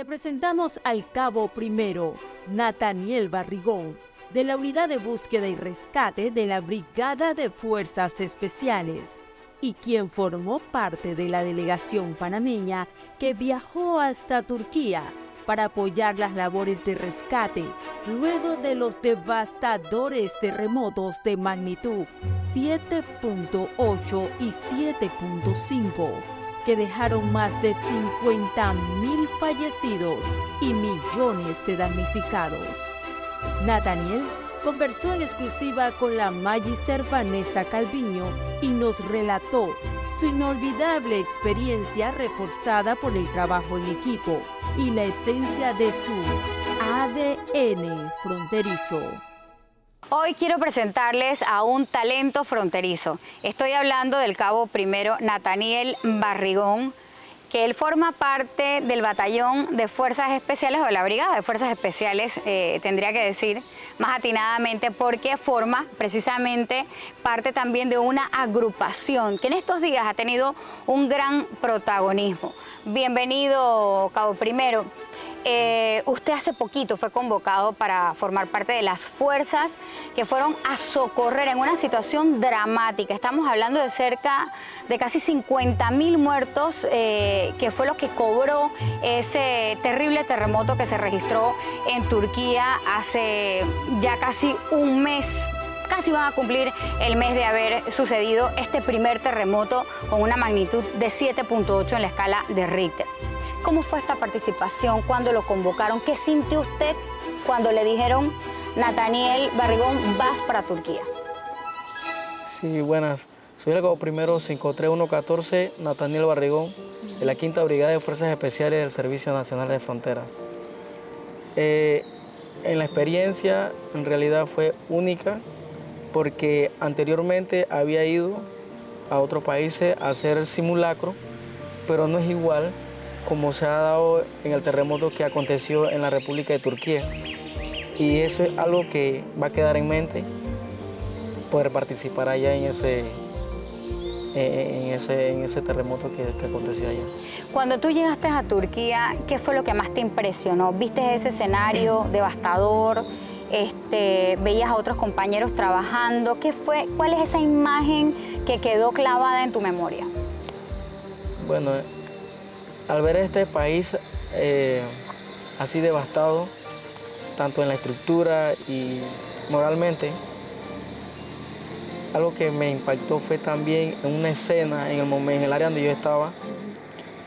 te presentamos al cabo primero, Nathaniel Barrigón, de la Unidad de Búsqueda y Rescate de la Brigada de Fuerzas Especiales, y quien formó parte de la delegación panameña que viajó hasta Turquía para apoyar las labores de rescate luego de los devastadores terremotos de magnitud 7.8 y 7.5 que dejaron más de 50.000 fallecidos y millones de damnificados. Nathaniel conversó en exclusiva con la Magister Vanessa Calviño y nos relató su inolvidable experiencia reforzada por el trabajo en equipo y la esencia de su ADN fronterizo. Hoy quiero presentarles a un talento fronterizo. Estoy hablando del cabo primero Nathaniel Barrigón, que él forma parte del batallón de fuerzas especiales o de la brigada de fuerzas especiales, eh, tendría que decir más atinadamente, porque forma precisamente parte también de una agrupación que en estos días ha tenido un gran protagonismo. Bienvenido, cabo primero. Eh, usted hace poquito fue convocado para formar parte de las fuerzas que fueron a socorrer en una situación dramática. Estamos hablando de cerca de casi 50 mil muertos, eh, que fue lo que cobró ese terrible terremoto que se registró en Turquía hace ya casi un mes casi van a cumplir el mes de haber sucedido este primer terremoto con una magnitud de 7.8 en la escala de Richter. ¿Cómo fue esta participación? ¿Cuándo lo convocaron? ¿Qué sintió usted cuando le dijeron, Nathaniel Barrigón, vas para Turquía? Sí, buenas. Soy el primero 53114, Nathaniel Barrigón, de la Quinta Brigada de Fuerzas Especiales del Servicio Nacional de Frontera. Eh, en la experiencia, en realidad fue única, porque anteriormente había ido a otros países a hacer simulacro, pero no es igual como se ha dado en el terremoto que aconteció en la República de Turquía. Y eso es algo que va a quedar en mente, poder participar allá en ese, en ese, en ese terremoto que, que, aconteció allá. Cuando tú llegaste a Turquía, ¿qué fue lo que más te impresionó? ¿Viste ese escenario devastador? Este, ¿Veías a otros compañeros trabajando? ¿Qué fue, ¿Cuál es esa imagen que quedó clavada en tu memoria? Bueno, al ver este país eh, así devastado, tanto en la estructura y moralmente, algo que me impactó fue también una escena en el, momento, en el área donde yo estaba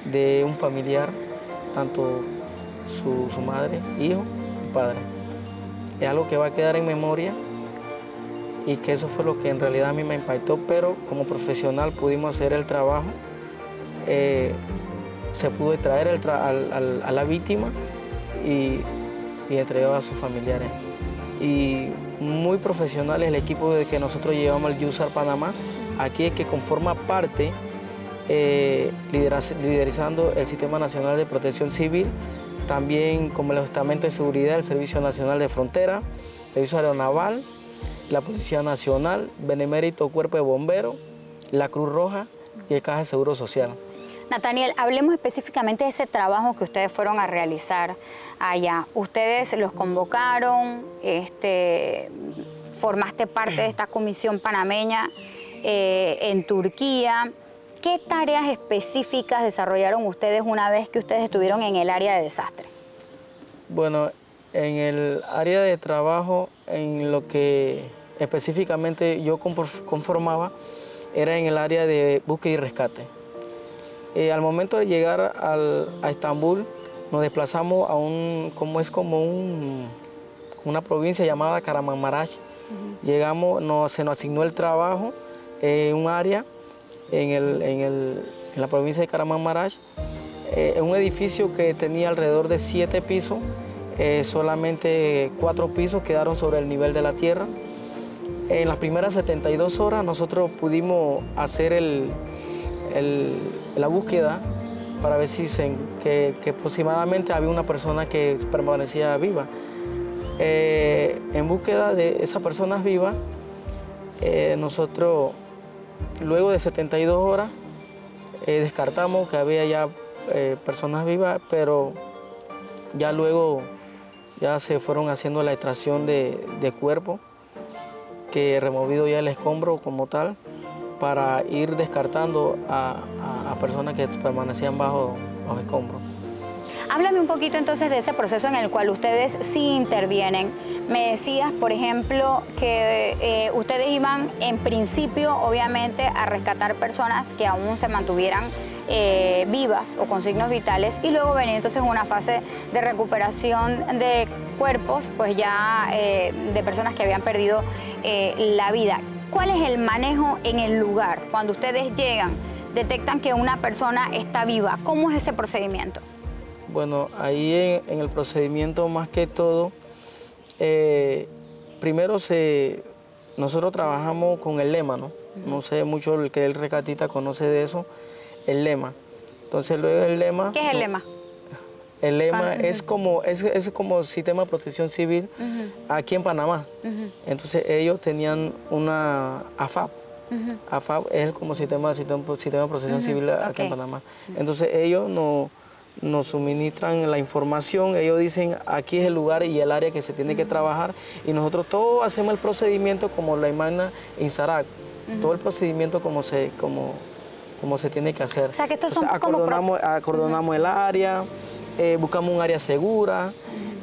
de un familiar, tanto su, su madre, hijo y padre. Es algo que va a quedar en memoria y que eso fue lo que en realidad a mí me impactó, pero como profesional pudimos hacer el trabajo. Eh, se pudo traer a la víctima y, y entregó a sus familiares. Y muy profesional es el equipo de que nosotros llevamos al USAR Panamá, aquí que conforma parte eh, liderizando el Sistema Nacional de Protección Civil, también como el Estamento de Seguridad, el Servicio Nacional de Frontera, Servicio Aeronaval, la Policía Nacional, Benemérito Cuerpo de Bomberos, la Cruz Roja y el Caja de Seguro Social. Nathaniel, hablemos específicamente de ese trabajo que ustedes fueron a realizar allá. Ustedes los convocaron, este, formaste parte de esta comisión panameña eh, en Turquía. ¿Qué tareas específicas desarrollaron ustedes una vez que ustedes estuvieron en el área de desastre? Bueno, en el área de trabajo, en lo que específicamente yo conformaba, era en el área de búsqueda y rescate. Eh, al momento de llegar a Estambul, nos desplazamos a un, como es como un, una provincia llamada Karamanmaraş. Llegamos, se nos asignó el trabajo en un área en, la provincia de Karamanmaraş, eh, en un edificio que tenía alrededor de siete pisos, eh, solamente cuatro pisos quedaron sobre el nivel de la tierra. En las primeras 72 horas nosotros pudimos hacer el, la búsqueda para ver si se, que, aproximadamente había una persona que permanecía viva. Eh, en búsqueda de esas personas vivas, eh, nosotros luego de 72 horas eh, descartamos que había ya personas vivas, pero Ya luego ya se fueron haciendo la extracción de, cuerpo, que removido ya el escombro como tal, para ir descartando a, personas que permanecían bajo, bajo escombro. Háblame un poquito entonces de ese proceso en el cual ustedes sí intervienen. Me decías, por ejemplo, que eh, ustedes iban en principio, obviamente, a rescatar personas que aún se mantuvieran eh, vivas o con signos vitales y luego venía entonces una fase de recuperación de cuerpos, pues ya eh, de personas que habían perdido la vida. ¿Cuál es el manejo en el lugar cuando ustedes llegan? Detectan que una persona está viva. ¿Cómo es ese procedimiento? Bueno, ahí en, el procedimiento más que todo, eh, primero se, nosotros trabajamos con el lema, ¿no? No sé mucho el que el recatista conoce de eso, el lema. Entonces luego el lema... ¿Qué es el lema? El lema es como es, es, como sistema de protección civil aquí en Panamá. Entonces ellos tenían una AFAP. AFAP es como sistema, sistema, sistema de protección civil aquí en Panamá. Entonces ellos no nos suministran la información, ellos dicen aquí es el lugar y el área que se tiene que trabajar. Y nosotros todos hacemos el procedimiento como la imagina Insarac, todo el procedimiento como se, como, como se tiene que hacer. O sea que estos son acordonamos, acordonamos el área, eh, buscamos un área segura,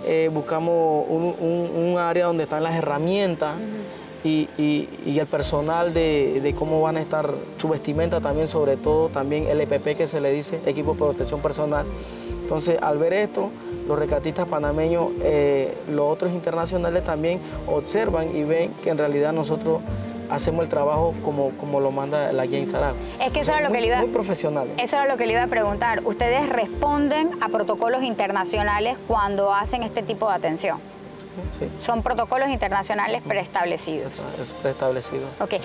eh, buscamos un, área donde están las herramientas y, el personal de, cómo van a estar su vestimenta también, sobre todo también el EPP que se le dice, equipo de protección personal. Entonces, al ver esto, los recatistas panameños, eh, los otros internacionales también observan y ven que en realidad nosotros hacemos el trabajo como, como lo manda la guía Insarab. Es que eso era lo que le iba muy profesional. Eso era lo que le iba a preguntar. ¿Ustedes responden a protocolos internacionales cuando hacen este tipo de atención? Son protocolos internacionales preestablecidos. Es preestablecido. Okay.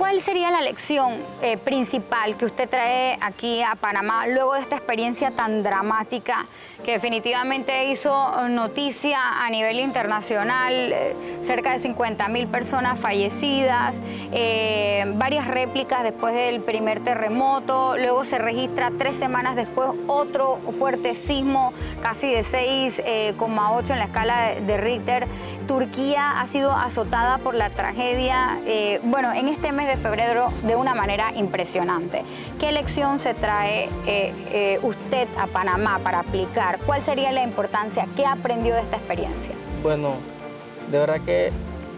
¿Cuál sería la lección eh, principal que usted trae aquí a Panamá luego de esta experiencia tan dramática que definitivamente hizo noticia a nivel internacional? Eh, cerca de 50 mil personas fallecidas, eh, varias réplicas después del primer terremoto, luego se registra tres semanas después otro fuerte sismo, casi de 6,8 en la escala de Richter. Turquía ha sido azotada por la tragedia. bueno, en este mes de febrero de una manera impresionante. ¿Qué lección se trae eh, eh, usted a Panamá para aplicar? ¿Cuál sería la importancia? ¿Qué aprendió de esta experiencia? Bueno, de verdad que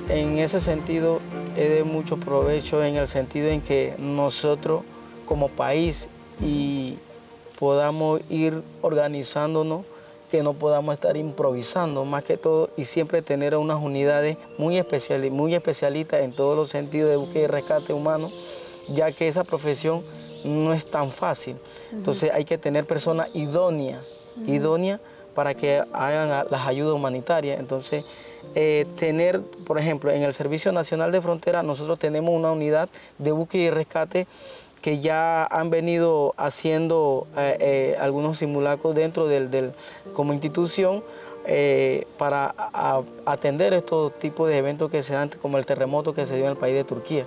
en ese sentido es de mucho provecho en el sentido en que nosotros como país y podamos ir organizándonos que no podamos estar improvisando más que todo y siempre tener unas unidades muy, especial, muy especialistas en todos los sentidos de búsqueda y rescate humano, ya que esa profesión no es tan fácil. Entonces hay que tener personas idóneas, idóneas para que hagan las ayudas humanitarias. Entonces, eh, tener, por ejemplo, en el Servicio Nacional de Frontera, nosotros tenemos una unidad de búsqueda y rescate que ya han venido haciendo eh, eh, algunos simulacros dentro del, como institución eh, para atender estos tipos de eventos que se dan, como el terremoto que se dio en el país de Turquía.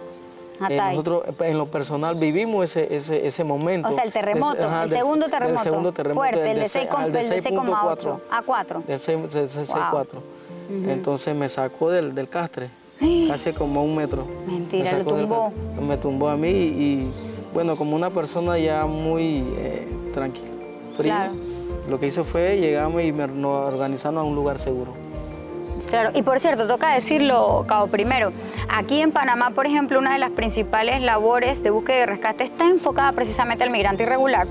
nosotros en lo personal vivimos ese, ese, ese momento. O sea, el terremoto, el, segundo terremoto, fuerte, el de 6,8 a 4. Del 6,4. Entonces me sacó del, del castre, casi como un metro. Mentira, me tumbó. me tumbó a mí y bueno, como una persona ya muy eh, tranquila, fría, lo que hice fue llegamos y nos organizamos a un lugar seguro. Y por cierto, toca decirlo, Cabo, primero, aquí en Panamá, por ejemplo, una de las principales labores de búsqueda y rescate está enfocada precisamente al migrante irregular,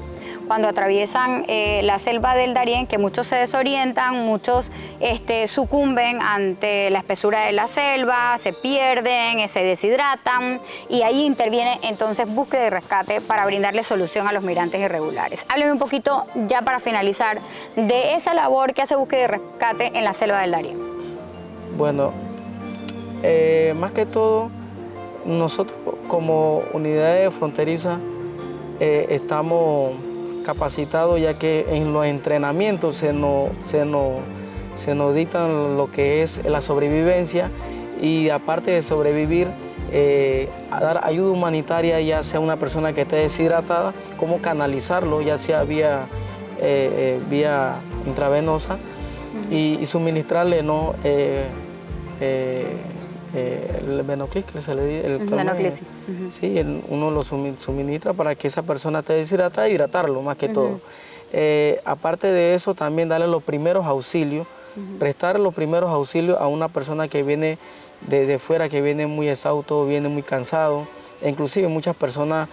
cuando atraviesan eh, la selva del Darién, que muchos se desorientan, muchos este, sucumben ante la espesura de la selva, se pierden, eh, se deshidratan y ahí interviene entonces búsqueda y rescate para brindarle solución a los migrantes irregulares. Hábleme un poquito ya para finalizar de esa labor que hace búsqueda y rescate en la selva del Darién. Bueno, eh, más que todo, nosotros como unidades fronterizas estamos capacitados ya que en los entrenamientos se nos, se nos, se nos dictan lo que es la sobrevivencia y aparte de sobrevivir, eh, a dar ayuda humanitaria, ya sea una persona que esté deshidratada, cómo canalizarlo, ya sea vía, eh, eh, vía intravenosa, y, suministrarle ¿no? Eh, eh, eh, el venoclis, que se le dice. El venoclis, sí. uno lo suministra para que esa persona esté deshidratada hidratarlo más que todo. aparte de eso, también darle los primeros auxilios, prestar los primeros auxilios a una persona que viene de, fuera, que viene muy exhausto, viene muy cansado. E inclusive muchas personas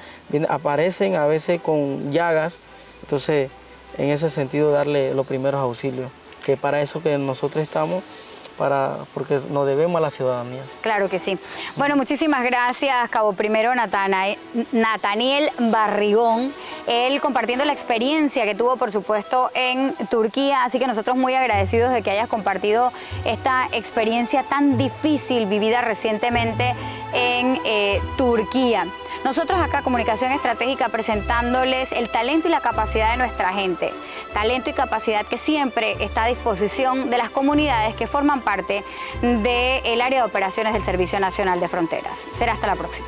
aparecen a veces con llagas, entonces en ese sentido darle los primeros auxilios, que para eso que nosotros estamos porque nos debemos a la ciudadanía. Claro que sí. Bueno, muchísimas gracias, Cabo Primero Nataniel Barrigón, él compartiendo la experiencia que tuvo, por supuesto, en Turquía, así que nosotros muy agradecidos de que hayas compartido esta experiencia tan difícil vivida recientemente en eh, Turquía. Nosotros acá, Comunicación Estratégica, presentándoles el talento y la capacidad de nuestra gente. Talento y capacidad que siempre está a disposición de las comunidades que forman parte del área de operaciones del Servicio Nacional de Fronteras. Será hasta la próxima.